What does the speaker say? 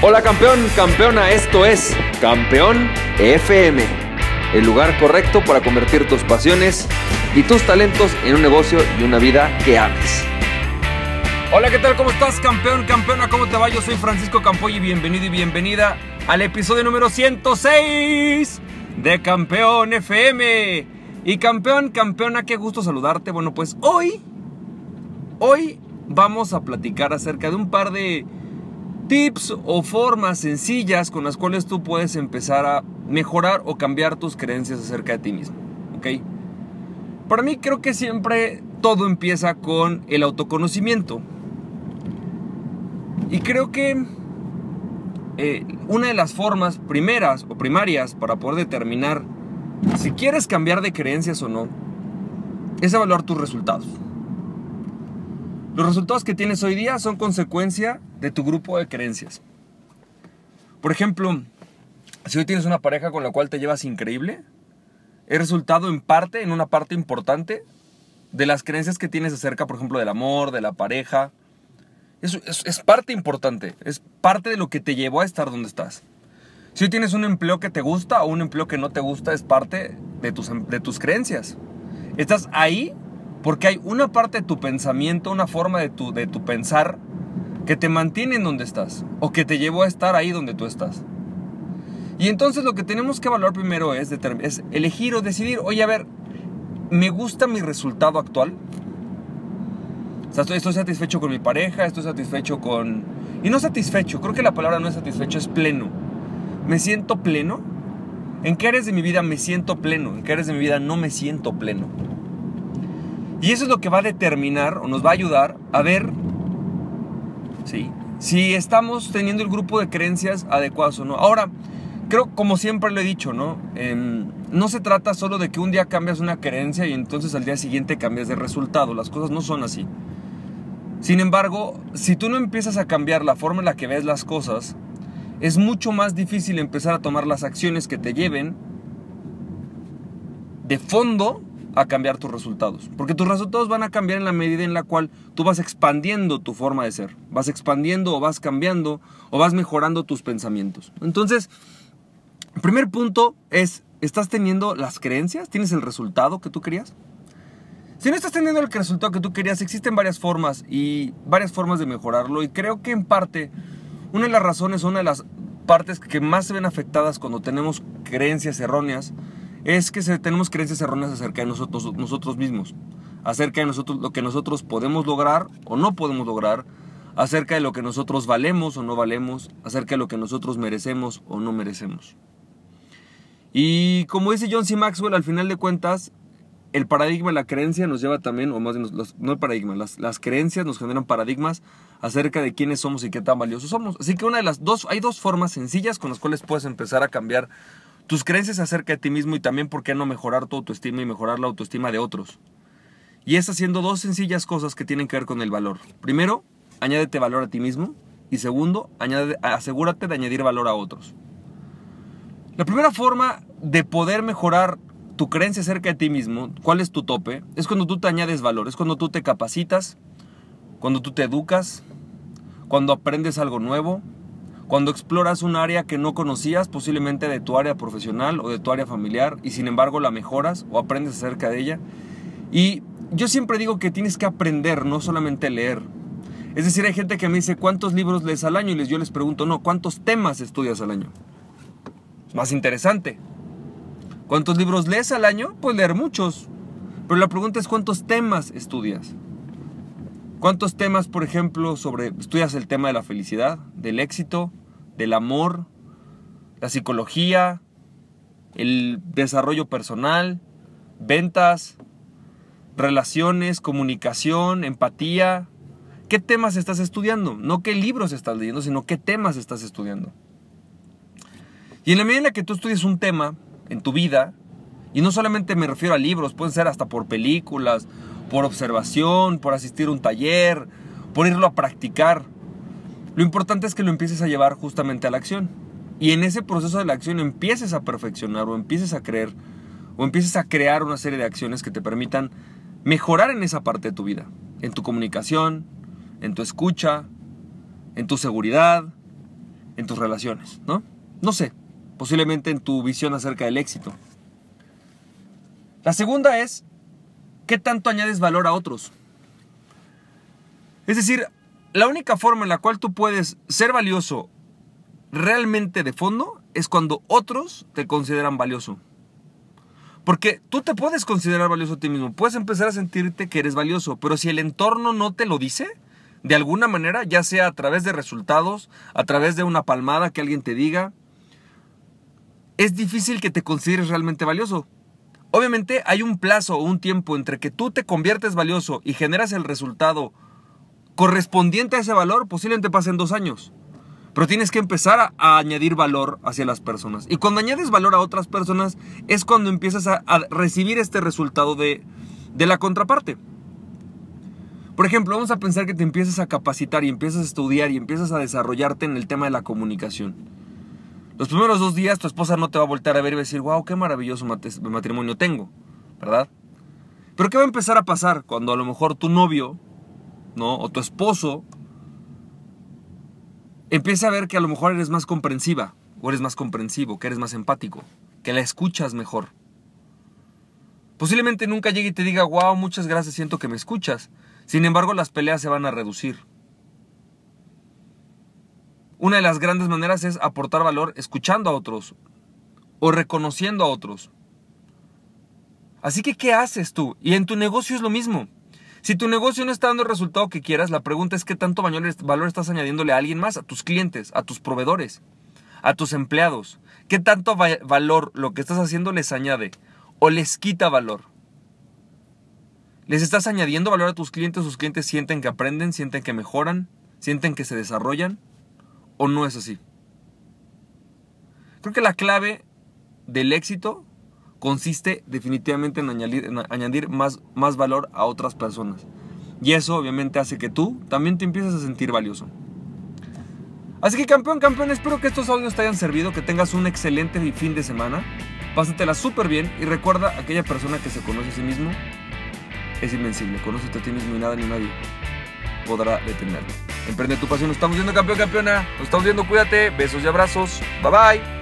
Hola campeón, campeona, esto es Campeón FM, el lugar correcto para convertir tus pasiones y tus talentos en un negocio y una vida que ames. Hola, ¿qué tal? ¿Cómo estás, campeón, campeona? ¿Cómo te va? Yo soy Francisco Campoy y bienvenido y bienvenida al episodio número 106 de Campeón FM. Y campeón, campeona, qué gusto saludarte. Bueno, pues hoy, hoy vamos a platicar acerca de un par de tips o formas sencillas con las cuales tú puedes empezar a mejorar o cambiar tus creencias acerca de ti mismo. ¿Ok? Para mí creo que siempre todo empieza con el autoconocimiento. Y creo que eh, una de las formas primeras o primarias para poder determinar si quieres cambiar de creencias o no es evaluar tus resultados. Los resultados que tienes hoy día son consecuencia de tu grupo de creencias. Por ejemplo, si hoy tienes una pareja con la cual te llevas increíble, es resultado en parte, en una parte importante, de las creencias que tienes acerca, por ejemplo, del amor, de la pareja. Es, parte importante, es parte de lo que te llevó a estar donde estás. Si hoy tienes un empleo que te gusta o un empleo que no te gusta, es parte de tus, de tus creencias. Estás ahí porque hay una parte de tu pensamiento, una forma de tu, de tu pensar que te mantiene en donde estás o que te llevó a estar ahí donde tú estás. Y entonces lo que tenemos que evaluar primero es, elegir o decidir, oye, a ver, ¿me gusta mi resultado actual? O sea, estoy, estoy, satisfecho con mi pareja, estoy satisfecho con... Y no satisfecho, creo que la palabra no es satisfecho, es pleno. ¿Me siento pleno? ¿En qué áreas de mi vida me siento pleno? ¿En qué áreas de mi vida no me siento pleno? Y eso es lo que va a determinar o nos va a ayudar a ver si estamos teniendo el grupo de creencias adecuados o no. Ahora, creo como siempre lo he dicho, ¿no? Em, no se trata solo de que un día cambias una creencia y entonces al día siguiente cambias de resultado. Las cosas no son así. Sin embargo, si tú no empiezas a cambiar la forma en la que ves las cosas, es mucho más difícil empezar a tomar las acciones que te lleven de fondo a cambiar tus resultados. Porque tus resultados van a cambiar en la medida en la cual tú vas expandiendo tu forma de ser. Vas expandiendo o vas cambiando o vas mejorando tus pensamientos. Entonces, el primer punto es, ¿estás teniendo las creencias? ¿Tienes el resultado que tú querías? Si no estás teniendo el resultado que tú querías, existen varias formas y varias formas de mejorarlo. Y creo que en parte, una de las razones, una de las partes que más se ven afectadas cuando tenemos creencias erróneas, es que tenemos creencias erróneas acerca de nosotros, nosotros mismos, acerca de nosotros, lo que nosotros podemos lograr o no podemos lograr, acerca de lo que nosotros valemos o no valemos, acerca de lo que nosotros merecemos o no merecemos. Y como dice John C. Maxwell, al final de cuentas, el paradigma, la creencia nos lleva también, o más bien, no el paradigma, las, las, creencias nos generan paradigmas acerca de quiénes somos y qué tan valiosos somos. Así que una de las dos, hay dos formas sencillas con las cuales puedes empezar a cambiar tus creencias acerca de ti mismo y también por qué no mejorar tu autoestima y mejorar la autoestima de otros. Y es haciendo dos sencillas cosas que tienen que ver con el valor. Primero, añádete valor a ti mismo. Y segundo, asegúrate de añadir valor a otros. La primera forma de poder mejorar tu creencia acerca de ti mismo, cuál es tu tope, es cuando tú te añades valor, es cuando tú te capacitas, cuando tú te educas, cuando aprendes algo nuevo, cuando exploras un área que no conocías, posiblemente de tu área profesional o de tu área familiar, y sin embargo la mejoras o aprendes acerca de ella. Y yo siempre digo que tienes que aprender, no solamente leer. Es decir, hay gente que me dice, ¿cuántos libros lees al año? Y yo les pregunto, no, ¿cuántos temas estudias al año? Es más interesante. ¿Cuántos libros lees al año? Pues leer muchos. Pero la pregunta es, ¿cuántos temas estudias? ¿Cuántos temas, por ejemplo, sobre estudias el tema de la felicidad, del éxito, del amor, la psicología, el desarrollo personal, ventas, relaciones, comunicación, empatía? ¿Qué temas estás estudiando? No qué libros estás leyendo, sino qué temas estás estudiando. Y en la medida en la que tú estudies un tema en tu vida, y no solamente me refiero a libros, pueden ser hasta por películas por observación, por asistir a un taller, por irlo a practicar. Lo importante es que lo empieces a llevar justamente a la acción. Y en ese proceso de la acción empieces a perfeccionar o empieces a creer o empieces a crear una serie de acciones que te permitan mejorar en esa parte de tu vida. En tu comunicación, en tu escucha, en tu seguridad, en tus relaciones, ¿no? No sé, posiblemente en tu visión acerca del éxito. La segunda es, ¿qué tanto añades valor a otros? Es decir, la única forma en la cual tú puedes ser valioso realmente de fondo es cuando otros te consideran valioso. Porque tú te puedes considerar valioso a ti mismo, puedes empezar a sentirte que eres valioso, pero si el entorno no te lo dice, de alguna manera, ya sea a través de resultados, a través de una palmada que alguien te diga, es difícil que te consideres realmente valioso. Obviamente hay un plazo o un tiempo entre que tú te conviertes valioso y generas el resultado correspondiente a ese valor, posiblemente pasen dos años. Pero tienes que empezar a, añadir valor hacia las personas. Y cuando añades valor a otras personas es cuando empiezas a, recibir este resultado de, de la contraparte. Por ejemplo, vamos a pensar que te empiezas a capacitar y empiezas a estudiar y empiezas a desarrollarte en el tema de la comunicación. Los primeros dos días tu esposa no te va a voltear a ver y va a decir, wow, qué maravilloso matrimonio tengo, ¿verdad? Pero ¿qué va a empezar a pasar cuando a lo mejor tu novio, O tu esposo empieza a ver que a lo mejor eres más comprensiva, o eres más comprensivo, que eres más empático, que la escuchas mejor. Posiblemente nunca llegue y te diga, wow, muchas gracias, siento que me escuchas. Sin embargo, las peleas se van a reducir. Una de las grandes maneras es aportar valor escuchando a otros o reconociendo a otros. Así que, ¿qué haces tú? Y en tu negocio es lo mismo. Si tu negocio no está dando el resultado que quieras, la pregunta es qué tanto valor estás añadiéndole a alguien más, a tus clientes, a tus proveedores, a tus empleados. ¿Qué tanto valor lo que estás haciendo les añade o les quita valor? ¿Les estás añadiendo valor a tus clientes? ¿Sus clientes sienten que aprenden, sienten que mejoran, sienten que se desarrollan? o no es así? Creo que la clave del éxito consiste definitivamente en añadir, más, valor a otras personas. Y eso obviamente hace que tú también te empieces a sentir valioso. Así que campeón, campeón, espero que estos audios te hayan servido, que tengas un excelente fin de semana. Pásatela súper bien y recuerda, aquella persona que se conoce a sí mismo es invencible. Conócete a ti mismo y nada ni nadie podrá detenerlo. Emprende tu pasión. Nos estamos viendo campeón, campeona. Nos estamos viendo. Cuídate. Besos y abrazos. Bye bye.